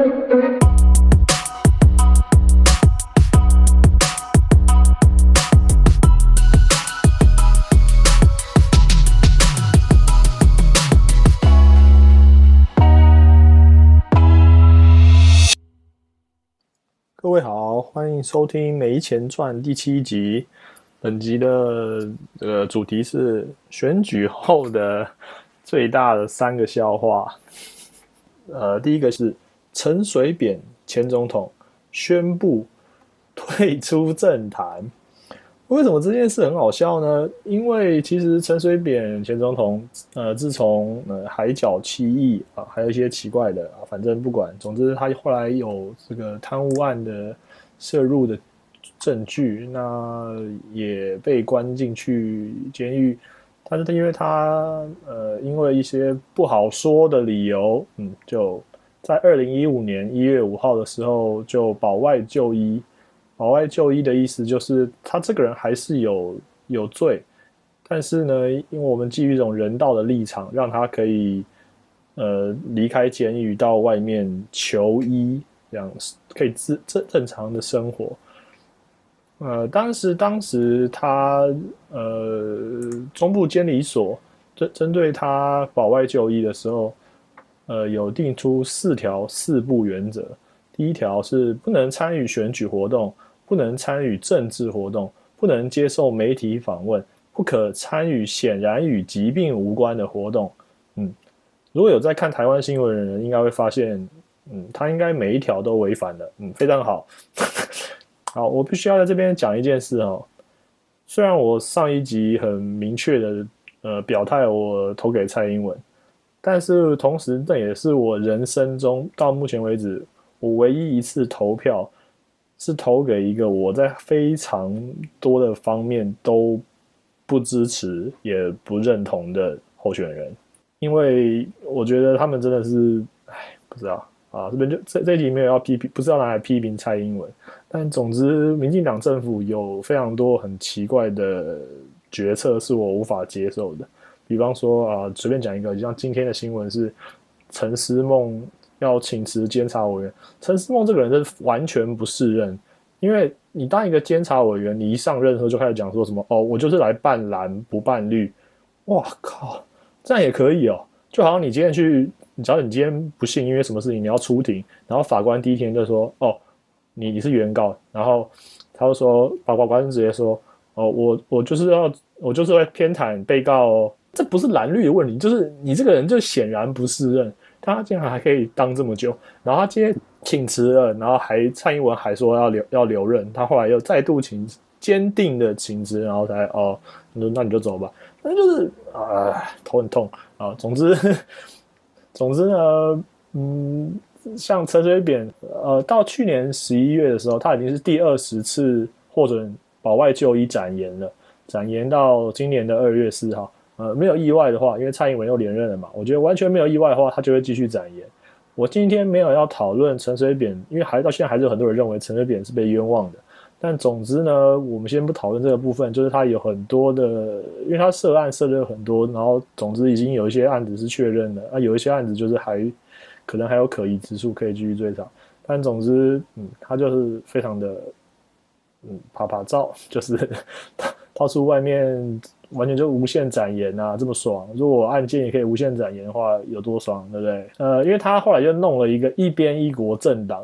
各位好，欢迎收听《没钱赚》第七集。本集的这个主题是选举后的最大的三个笑话。呃，第一个是陈水扁前总统宣布退出政坛。为什么这件事很好笑呢？因为其实陈水扁前总统，呃，自从呃海角七亿啊，还有一些奇怪的啊，反正不管，总之他后来有这个贪污案的涉入的证据，那也被关进去监狱。但是他因为他呃因为一些不好说的理由，嗯，就在二零一五年一月五号的时候就保外就医。保外就医的意思就是他这个人还是有有罪，但是呢，因为我们基于一种人道的立场，让他可以呃离开监狱到外面求医，这样可以自正正常的生活。呃，当时当时他呃中部监理所针针对他保外就医的时候，呃有定出四条四不原则。第一条是不能参与选举活动。不能参与政治活动，不能接受媒体访问，不可参与显然与疾病无关的活动。嗯，如果有在看台湾新闻的人，应该会发现，嗯，他应该每一条都违反了。嗯，非常好。好，我必须要在这边讲一件事哦。虽然我上一集很明确的呃表态，我投给蔡英文，但是同时这也是我人生中到目前为止我唯一一次投票。是投给一个我在非常多的方面都不支持也不认同的候选人，因为我觉得他们真的是，哎，不知道啊，这边就这这集没有要批评，不是要拿来批评蔡英文，但总之，民进党政府有非常多很奇怪的决策是我无法接受的，比方说啊，随便讲一个，就像今天的新闻是陈思梦。要请辞监察委员陈思梦这个人是完全不适任，因为你当一个监察委员，你一上任后就开始讲说什么哦，我就是来办蓝不办绿，哇靠，这样也可以哦，就好像你今天去，你只要你今天不幸因为什么事情你要出庭，然后法官第一天就说哦，你你是原告，然后他就说法官直接说哦，我我就是要我就是会偏袒被告哦，这不是蓝绿的问题，就是你这个人就显然不适任。他竟然还可以当这么久，然后他今天请辞了，然后还蔡英文还说要留要留任，他后来又再度请坚定的请辞，然后才哦，那那你就走吧，那就是啊头很痛啊。总之总之呢，嗯，像陈水扁，呃，到去年十一月的时候，他已经是第二十次获准保外就医展延了，展延到今年的二月四号。呃，没有意外的话，因为蔡英文又连任了嘛，我觉得完全没有意外的话，他就会继续展延。我今天没有要讨论陈水扁，因为还到现在还是有很多人认为陈水扁是被冤枉的。但总之呢，我们先不讨论这个部分，就是他有很多的，因为他涉案涉了很多，然后总之已经有一些案子是确认的，啊，有一些案子就是还可能还有可疑之处可以继续追查。但总之，嗯，他就是非常的，嗯，啪啪照，就是 到处外面。完全就无限展延啊，这么爽！如果案件也可以无限展延的话，有多爽，对不对？呃，因为他后来就弄了一个一边一国政党，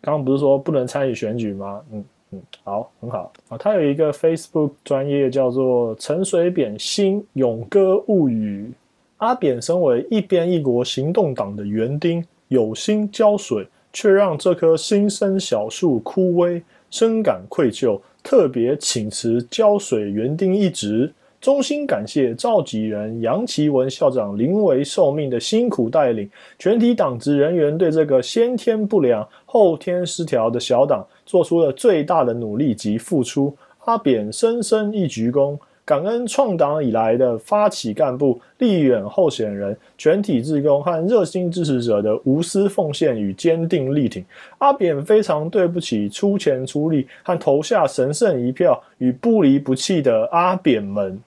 刚刚不是说不能参与选举吗？嗯嗯，好，很好啊。他有一个 Facebook 专业叫做陈水扁新勇歌物语。阿扁身为一边一国行动党的园丁，有心浇水，却让这棵新生小树枯萎，深感愧疚，特别请辞浇水园丁一职。衷心感谢召集人杨奇文校长临危受命的辛苦带领，全体党职人员对这个先天不良、后天失调的小党做出了最大的努力及付出。阿扁深深一鞠躬，感恩创党以来的发起干部、立远候选人、全体志工和热心支持者的无私奉献与坚定力挺。阿扁非常对不起出钱出力和投下神圣一票与不离不弃的阿扁们。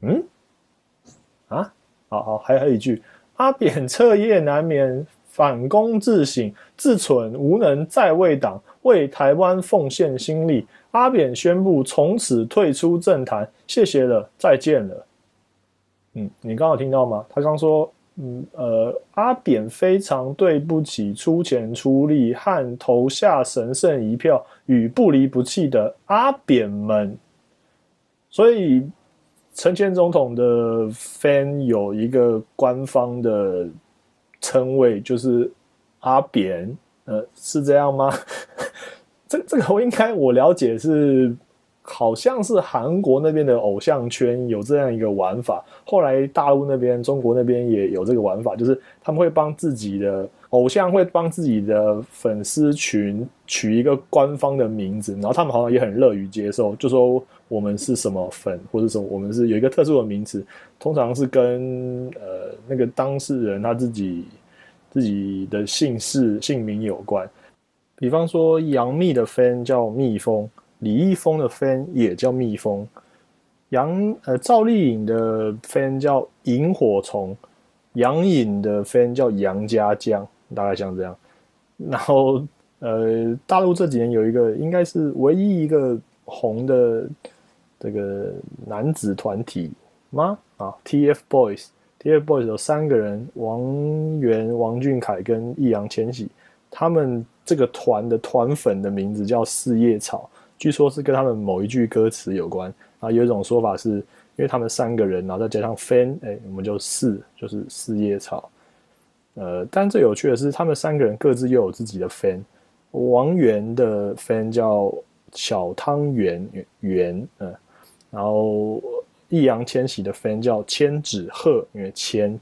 嗯，啊，好好，还有一句，阿扁彻夜难眠，反躬自省，自蠢无能再为党，为台湾奉献心力。阿扁宣布从此退出政坛，谢谢了，再见了。嗯，你刚好听到吗？他刚说，嗯呃，阿扁非常对不起出钱出力和投下神圣一票与不离不弃的阿扁们。所以，陈前总统的 fan 有一个官方的称谓，就是阿扁。呃，是这样吗？这这个我应该我了解是，好像是韩国那边的偶像圈有这样一个玩法。后来大陆那边、中国那边也有这个玩法，就是他们会帮自己的偶像会帮自己的粉丝群取一个官方的名字，然后他们好像也很乐于接受，就说。我们是什么粉，或者说我们是有一个特殊的名词，通常是跟呃那个当事人他自己自己的姓氏姓名有关。比方说杨幂的 fan 叫蜜蜂，李易峰的 fan 也叫蜜蜂，杨呃赵丽颖的 fan 叫萤火虫，杨颖的 fan 叫杨家将，大概像这样。然后呃大陆这几年有一个应该是唯一一个红的。这个男子团体吗？啊，TFBOYS，TFBOYS 有三个人：王源、王俊凯跟易烊千玺。他们这个团的团粉的名字叫四叶草，据说是跟他们某一句歌词有关。啊，有一种说法是因为他们三个人，然后再加上 fan，哎，我们就四，就是四叶草。呃，但最有趣的是，他们三个人各自又有自己的 fan。王源的 fan 叫小汤圆圆，嗯。然后易烊千玺的 fan 叫千纸鹤，因为千，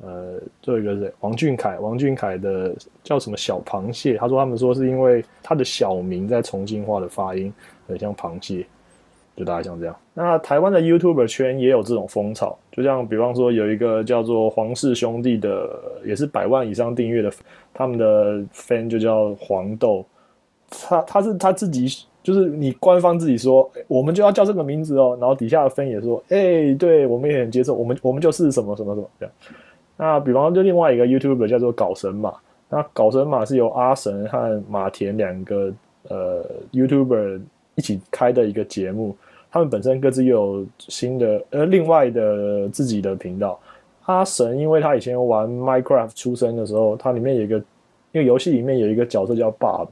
呃，最后一个是王俊凯，王俊凯的叫什么小螃蟹？他说他们说是因为他的小名在重庆话的发音很像螃蟹，就大概像这样。那台湾的 YouTuber 圈也有这种风潮，就像比方说有一个叫做黄氏兄弟的，也是百万以上订阅的，他们的 fan 就叫黄豆，他他是他自己。就是你官方自己说，我们就要叫这个名字哦，然后底下的分也说，哎，对我们也很接受，我们我们就是什么什么什么这样。那比方就另外一个 YouTuber 叫做搞神马，那搞神马是由阿神和马田两个呃 YouTuber 一起开的一个节目，他们本身各自又有新的呃另外的自己的频道。阿神因为他以前玩 Minecraft 出生的时候，他里面有一个因为游戏里面有一个角色叫 Bob。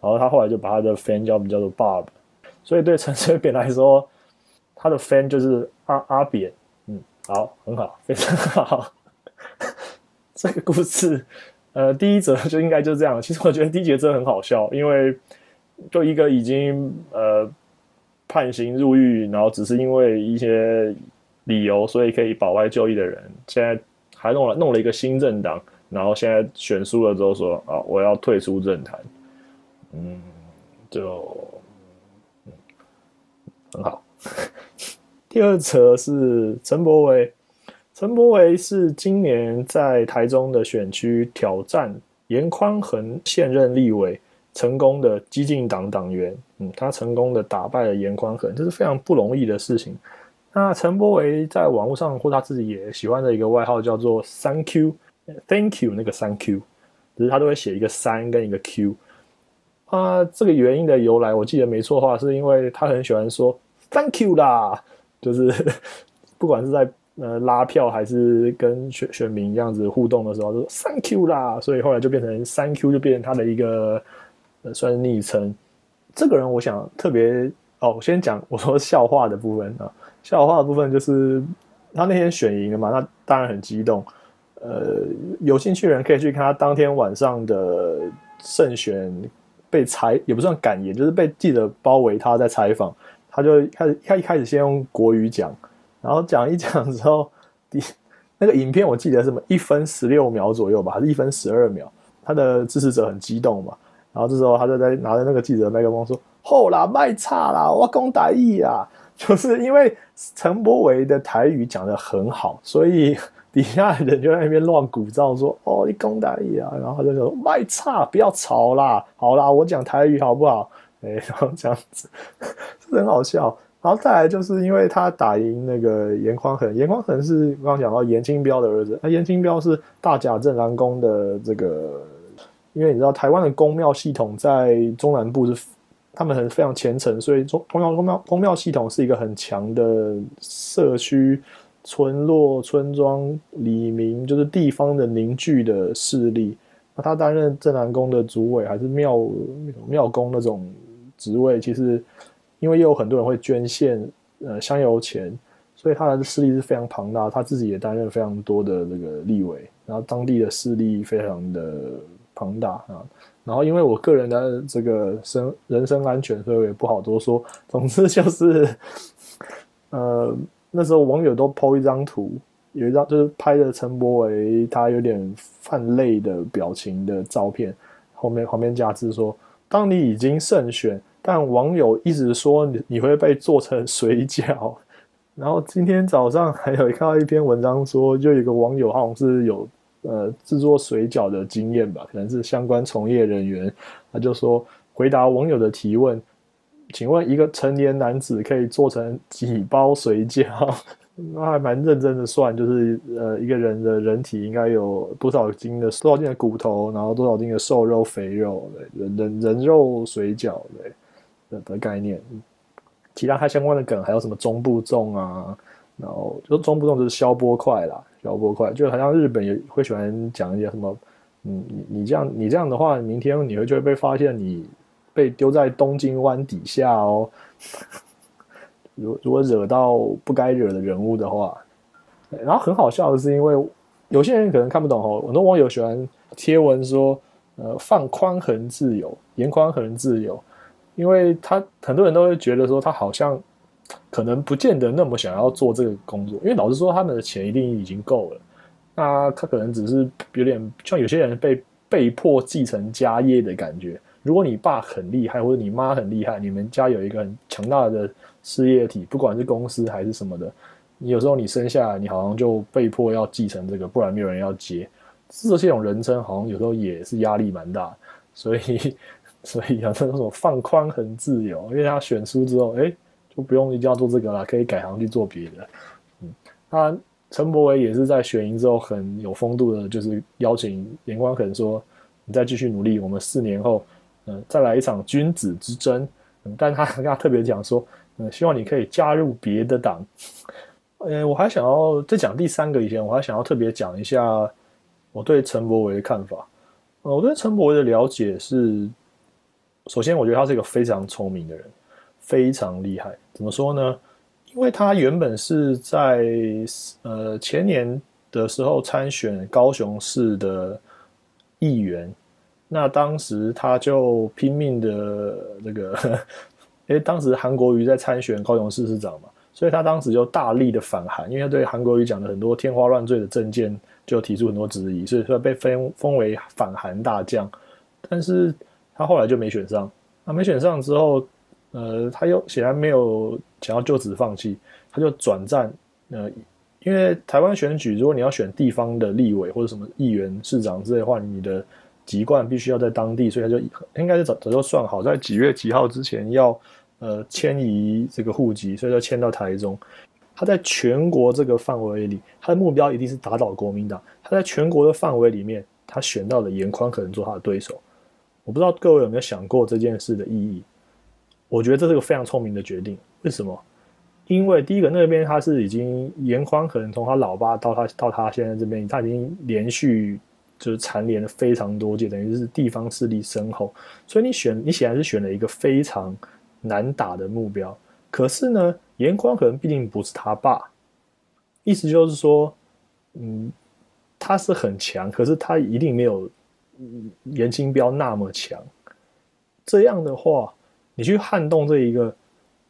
然后他后来就把他的 fan 叫叫做 Bob，所以对陈水扁来说，他的 fan 就是阿阿扁。嗯，好，很好，非常好。这个故事，呃，第一则就应该就是这样。其实我觉得第一节真的很好笑，因为就一个已经呃判刑入狱，然后只是因为一些理由，所以可以保外就医的人，现在还弄了弄了一个新政党，然后现在选输了之后说啊，我要退出政坛。嗯，就嗯很好。第二则是陈柏维，陈柏维是今年在台中的选区挑战严宽恒现任立委，成功的激进党党员。嗯，他成功的打败了严宽恒，这是非常不容易的事情。那陈柏维在网络上或他自己也喜欢的一个外号叫做“三 Q”，Thank you 那个三 Q，只是他都会写一个三跟一个 Q。啊，这个原因的由来，我记得没错的话，是因为他很喜欢说 “thank you” 啦，就是 不管是在呃拉票还是跟选选民这样子互动的时候，就说 “thank you” 啦，所以后来就变成 “thank you” 就变成他的一个呃算是昵称。这个人，我想特别哦，我先讲我说笑话的部分啊，笑话的部分就是他那天选赢了嘛，那当然很激动。呃，有兴趣的人可以去看他当天晚上的胜选。被采也不算感言，就是被记者包围，他在采访，他就开始他一开始先用国语讲，然后讲一讲之后，第那个影片我记得什么一分十六秒左右吧，还是一分十二秒，他的支持者很激动嘛，然后这时候他就在拿着那个记者麦克风说：“后啦，卖差啦，我讲台语啊！” 就是因为陈柏维的台语讲的很好，所以。底下的人就在那边乱鼓噪，说：“哦，你讲台语啊！”然后他就说：“卖差，不要吵啦，好啦，我讲台语好不好？”哎，然后这样子，是很好笑。然后再来就是因为他打赢那个严宽恒，严宽恒是刚刚讲到严清标的儿子，那严清标是大甲镇南宫的这个，因为你知道台湾的宫庙系统在中南部是他们很非常虔诚，所以中宫庙宫庙宫庙系统是一个很强的社区、村落、村庄、里民，就是地方的凝聚的势力。那他担任镇南宫的主委还是庙庙宫那种职位，其实。因为也有很多人会捐献呃香油钱，所以他的势力是非常庞大。他自己也担任非常多的这个立委，然后当地的势力非常的庞大啊。然后因为我个人的这个生人身安全，所以我也不好多说。总之就是，呃，那时候网友都 po 一张图，有一张就是拍的陈柏维他有点泛泪的表情的照片，后面旁边加字说：“当你已经胜选。”但网友一直说你你会被做成 水饺，然后今天早上还有看到一篇文章说，就有一个网友好像是有呃制作水饺的经验吧，可能是相关从业人员，他就说回答网友的提问，请问一个成年男子可以做成几包水饺？那还蛮认真的算，就是呃一个人的人体应该有多少斤的多少斤的骨头，然后多少斤的瘦肉肥肉，人人人肉水饺对。的的概念，其他它相关的梗还有什么中部重啊？然后就中部重就是消波块啦，消波快就好像日本也会喜欢讲一些什么，嗯，你你这样你这样的话，明天你会就会被发现你被丢在东京湾底下哦。如如果惹到不该惹的人物的话，然后很好笑的是，因为有些人可能看不懂哦，很多网友喜欢贴文说，呃，放宽横自由，严宽横自由。因为他很多人都会觉得说他好像可能不见得那么想要做这个工作，因为老实说他们的钱一定已经够了，那他可能只是有点像有些人被被迫继承家业的感觉。如果你爸很厉害或者你妈很厉害，你们家有一个很强大的事业体，不管是公司还是什么的，你有时候你生下来你好像就被迫要继承这个，不然没有人要接。这这种人称好像有时候也是压力蛮大，所以。所以啊，这种放宽很自由，因为他选书之后，哎，就不用一定要做这个了，可以改行去做别的。嗯，那陈柏伟也是在选赢之后很有风度的，就是邀请严光肯说：“你再继续努力，我们四年后，嗯，再来一场君子之争。”嗯，但他跟他特别讲说：“嗯，希望你可以加入别的党。”嗯，我还想要再讲第三个以前，我还想要特别讲一下我对陈柏伟的看法。呃，我对陈柏伟的了解是。首先，我觉得他是一个非常聪明的人，非常厉害。怎么说呢？因为他原本是在呃前年的时候参选高雄市的议员，那当时他就拼命的这个，因为当时韩国瑜在参选高雄市市长嘛，所以他当时就大力的反韩，因为他对韩国瑜讲的很多天花乱坠的政见就提出很多质疑，所以说被封封为反韩大将。但是他后来就没选上，那没选上之后，呃，他又显然没有想要就此放弃，他就转战，呃，因为台湾选举，如果你要选地方的立委或者什么议员、市长之类的话，你的籍贯必须要在当地，所以他就应该是早早就算好，在几月几号之前要呃迁移这个户籍，所以就迁到台中。他在全国这个范围里，他的目标一定是打倒国民党。他在全国的范围里面，他选到了严宽可能做他的对手。我不知道各位有没有想过这件事的意义？我觉得这是个非常聪明的决定。为什么？因为第一个那边他是已经严宽，可能从他老爸到他到他现在这边，他已经连续就是蝉联了非常多届，等于是地方势力深厚。所以你选你显然是选了一个非常难打的目标。可是呢，严宽可能毕竟不是他爸，意思就是说，嗯，他是很强，可是他一定没有。严清标那么强，这样的话，你去撼动这一个，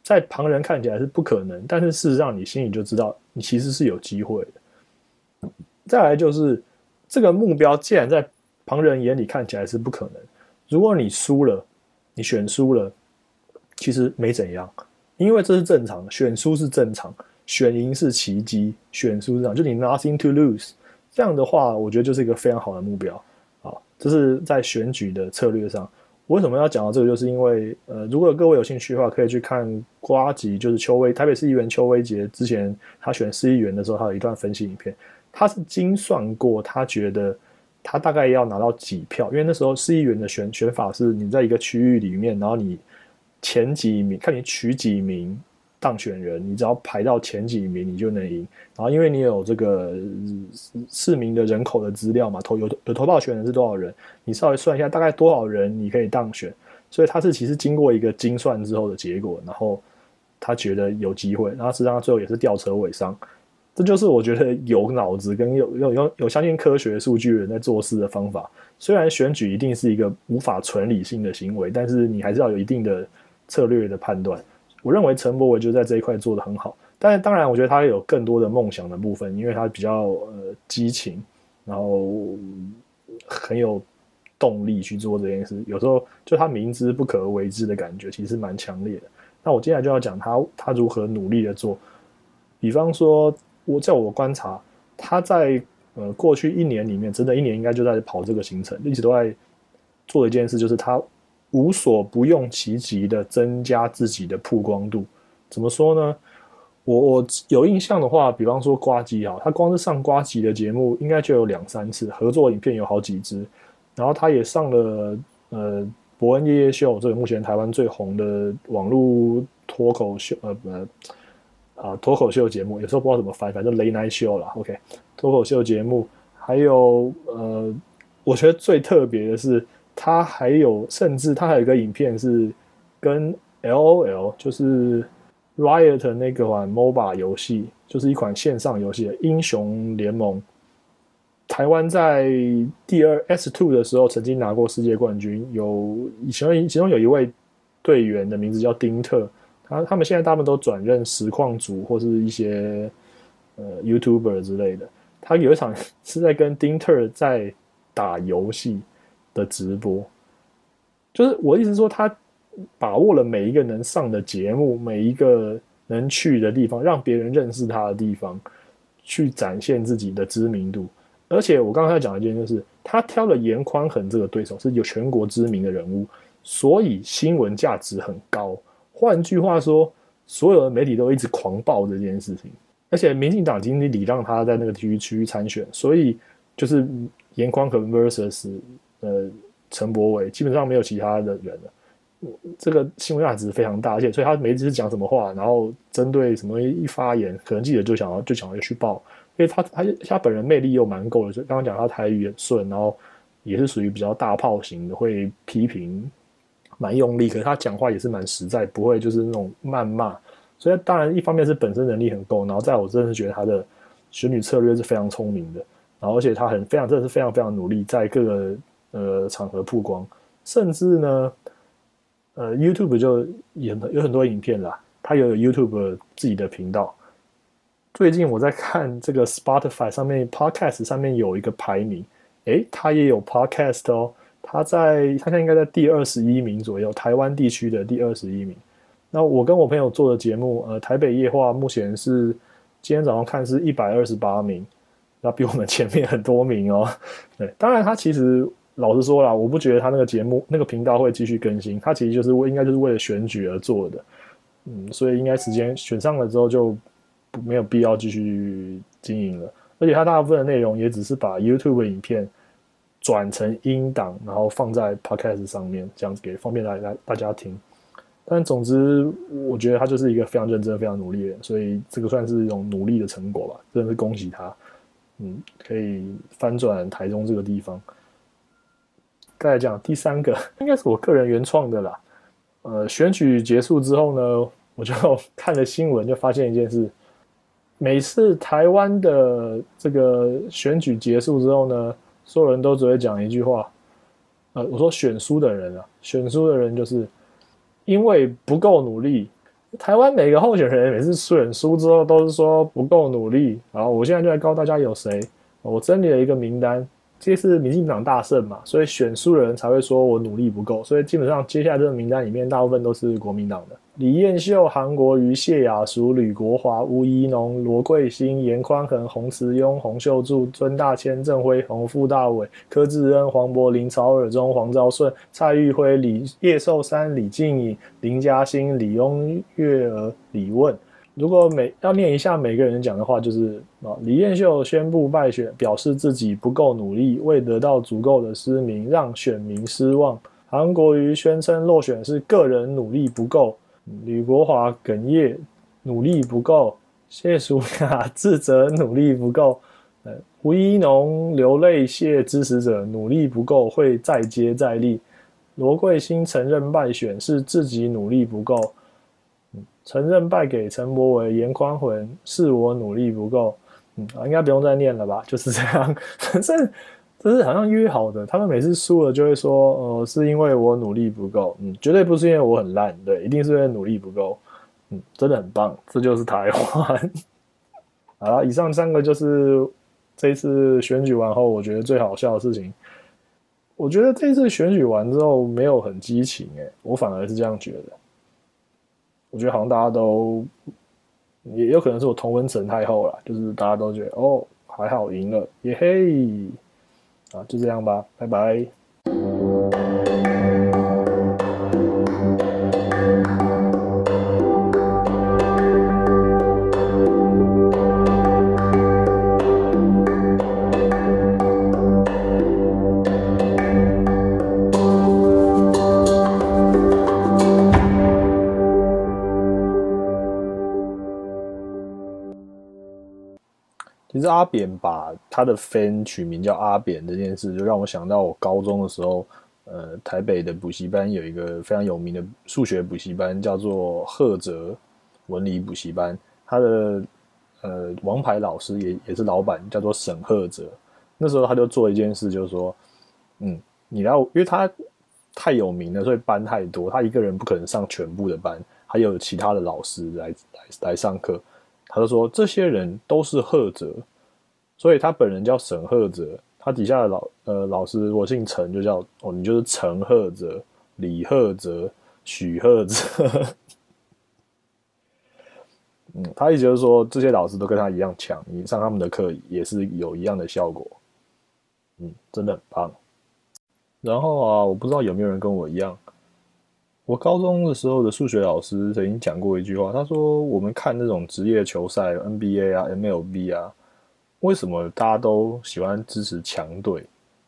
在旁人看起来是不可能，但是事实上你心里就知道，你其实是有机会的。再来就是这个目标，既然在旁人眼里看起来是不可能，如果你输了，你选输了，其实没怎样，因为这是正常的，选输是正常，选赢是奇迹，选输是这样，就你 nothing to lose，这样的话，我觉得就是一个非常好的目标啊。这是在选举的策略上，为什么要讲到这个？就是因为呃，如果各位有兴趣的话，可以去看瓜吉，就是邱威台北市议员邱威杰之前他选市议员的时候，他有一段分析影片，他是精算过，他觉得他大概要拿到几票，因为那时候市议员的选选法是你在一个区域里面，然后你前几名，看你取几名。当选人，你只要排到前几名，你就能赢。然后，因为你有这个市民的人口的资料嘛，投有有投票权人是多少人，你稍微算一下，大概多少人你可以当选。所以他是其实经过一个精算之后的结果，然后他觉得有机会，然后实际上最后也是吊车尾上。这就是我觉得有脑子跟有有有有相信科学数据的人在做事的方法。虽然选举一定是一个无法纯理性的行为，但是你还是要有一定的策略的判断。我认为陈柏伟就在这一块做得很好，但是当然，我觉得他有更多的梦想的部分，因为他比较呃激情，然后很有动力去做这件事。有时候就他明知不可为之的感觉，其实蛮强烈的。那我接下来就要讲他他如何努力的做。比方说，我在我观察，他在呃过去一年里面，真的一年应该就在跑这个行程，一直都在做一件事，就是他。无所不用其极的增加自己的曝光度，怎么说呢？我我有印象的话，比方说瓜机啊，他光是上瓜机的节目，应该就有两三次合作影片有好几支，然后他也上了呃伯恩夜夜秀，这个目前台湾最红的网络脱口秀呃呃啊脱口秀节目，有时候不知道怎么翻，反正 l a t Night Show 啦 OK，脱口秀节目，还有呃，我觉得最特别的是。他还有，甚至他还有一个影片是跟 L O L，就是 Riot 那个款 MOBA 游戏，就是一款线上游戏《英雄联盟》。台湾在第二 S Two 的时候曾经拿过世界冠军，有其中其中有一位队员的名字叫丁特，他他们现在大部分都转任实况组或是一些呃 YouTuber 之类的。他有一场 是在跟丁特在打游戏。的直播，就是我意思说，他把握了每一个能上的节目，每一个能去的地方，让别人认识他的地方，去展现自己的知名度。而且我刚才讲一件，就是他挑了严宽恒这个对手是有全国知名的人物，所以新闻价值很高。换句话说，所有的媒体都一直狂报这件事情。而且民进党经理礼让他在那个体育区域参选，所以就是严宽恒 versus。呃，陈柏伟基本上没有其他的人了，这个新闻价值非常大，而且所以他每一次讲什么话，然后针对什么一发言，可能记者就想要就想要去报，因为他他他本人魅力又蛮够的，就刚刚讲他台语也顺，然后也是属于比较大炮型的，会批评蛮用力，可是他讲话也是蛮实在，不会就是那种谩骂，所以当然一方面是本身能力很够，然后在我真的是觉得他的选举策略是非常聪明的，然后而且他很非常真的是非常非常努力，在各个。呃，场合曝光，甚至呢，呃，YouTube 就也有很多影片啦。它有 YouTube 自己的频道。最近我在看这个 Spotify 上面 Podcast 上面有一个排名，诶，它也有 Podcast 哦。它在它现在应该在第二十一名左右，台湾地区的第二十一名。那我跟我朋友做的节目，呃，台北夜话目前是今天早上看是一百二十八名，那比我们前面很多名哦。对，当然他其实。老实说啦，我不觉得他那个节目、那个频道会继续更新。他其实就是为应该就是为了选举而做的，嗯，所以应该时间选上了之后就没有必要继续经营了。而且他大部分的内容也只是把 YouTube 影片转成音档，然后放在 Podcast 上面，这样子给方便大家大家听。但总之，我觉得他就是一个非常认真、非常努力的人，所以这个算是一种努力的成果吧，真的是恭喜他。嗯，可以翻转台中这个地方。再来讲第三个，应该是我个人原创的啦。呃，选举结束之后呢，我就 看了新闻，就发现一件事：每次台湾的这个选举结束之后呢，所有人都只会讲一句话。呃，我说选输的人啊，选输的人就是因为不够努力。台湾每个候选人每次选输之后都是说不够努力。然后我现在就来告诉大家有谁，我整理了一个名单。这是民进党大胜嘛，所以选输的人才会说我努力不够，所以基本上接下来这个名单里面大部分都是国民党的。李彦秀、韩国瑜、谢雅淑、吕国华、吴怡农、罗桂兴、严宽恒、洪慈庸、洪秀柱、尊大千、郑辉宏、傅大伟、柯志恩、黄柏林、曹尔忠、黄昭顺、蔡玉辉、李叶寿山、李静颖、林嘉欣、李雍月儿、李问。如果每要念一下每个人讲的话，就是啊，李彦秀宣布败选，表示自己不够努力，未得到足够的失名，让选民失望。韩国瑜宣称落选是个人努力不够。吕国华哽咽，努力不够；谢淑雅自责，努力不够。呃，吴一农流泪谢支持者，努力不够，会再接再厉。罗桂兴承认败选是自己努力不够，承认败给陈柏伟、严宽宏是我努力不够。嗯，应该不用再念了吧？就是这样，反正。这是好像约好的，他们每次输了就会说，呃，是因为我努力不够，嗯，绝对不是因为我很烂，对，一定是因为努力不够，嗯，真的很棒，这就是台湾。好了，以上三个就是这一次选举完后，我觉得最好笑的事情。我觉得这次选举完之后没有很激情，诶，我反而是这样觉得。我觉得好像大家都，也有可能是我同温层太厚了，就是大家都觉得，哦，还好赢了，耶嘿。啊，就这样吧，拜拜。阿扁把他的 fan 取名叫阿扁这件事，就让我想到我高中的时候，呃，台北的补习班有一个非常有名的数学补习班，叫做赫哲文理补习班。他的呃王牌老师也也是老板，叫做沈赫哲。那时候他就做一件事，就是说，嗯，你要因为他太有名了，所以班太多，他一个人不可能上全部的班，还有其他的老师来来来上课。他就说：“这些人都是赫哲，所以他本人叫沈赫哲。他底下的老呃老师，我姓陈，就叫哦，你就是陈赫哲、李赫哲、许赫哲。嗯，他意思就是说，这些老师都跟他一样强，你上他们的课也是有一样的效果。嗯，真的很棒。然后啊，我不知道有没有人跟我一样。”我高中的时候的数学老师曾经讲过一句话，他说：“我们看那种职业球赛，NBA 啊、MLB 啊，为什么大家都喜欢支持强队？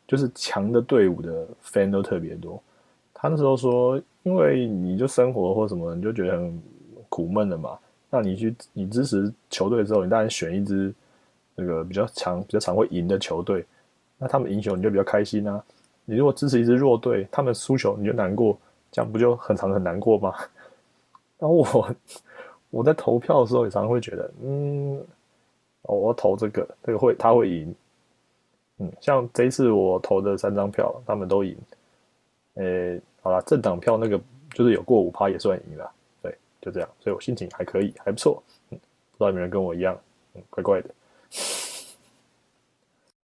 就是强的队伍的 fan 都特别多。”他那时候说：“因为你就生活或什么，你就觉得很苦闷了嘛。那你去你支持球队之后，你当然选一支那个比较强、比较常会赢的球队。那他们赢球，你就比较开心啊。你如果支持一支弱队，他们输球，你就难过。”这样不就很常很难过吗？然后我我在投票的时候也常常会觉得，嗯，我投这个，这个会他会赢，嗯，像这一次我投的三张票，他们都赢，呃，好了，政党票那个就是有过五趴也算赢了，对，就这样，所以我心情还可以，还不错，嗯，不知道有没有人跟我一样，嗯，怪怪的。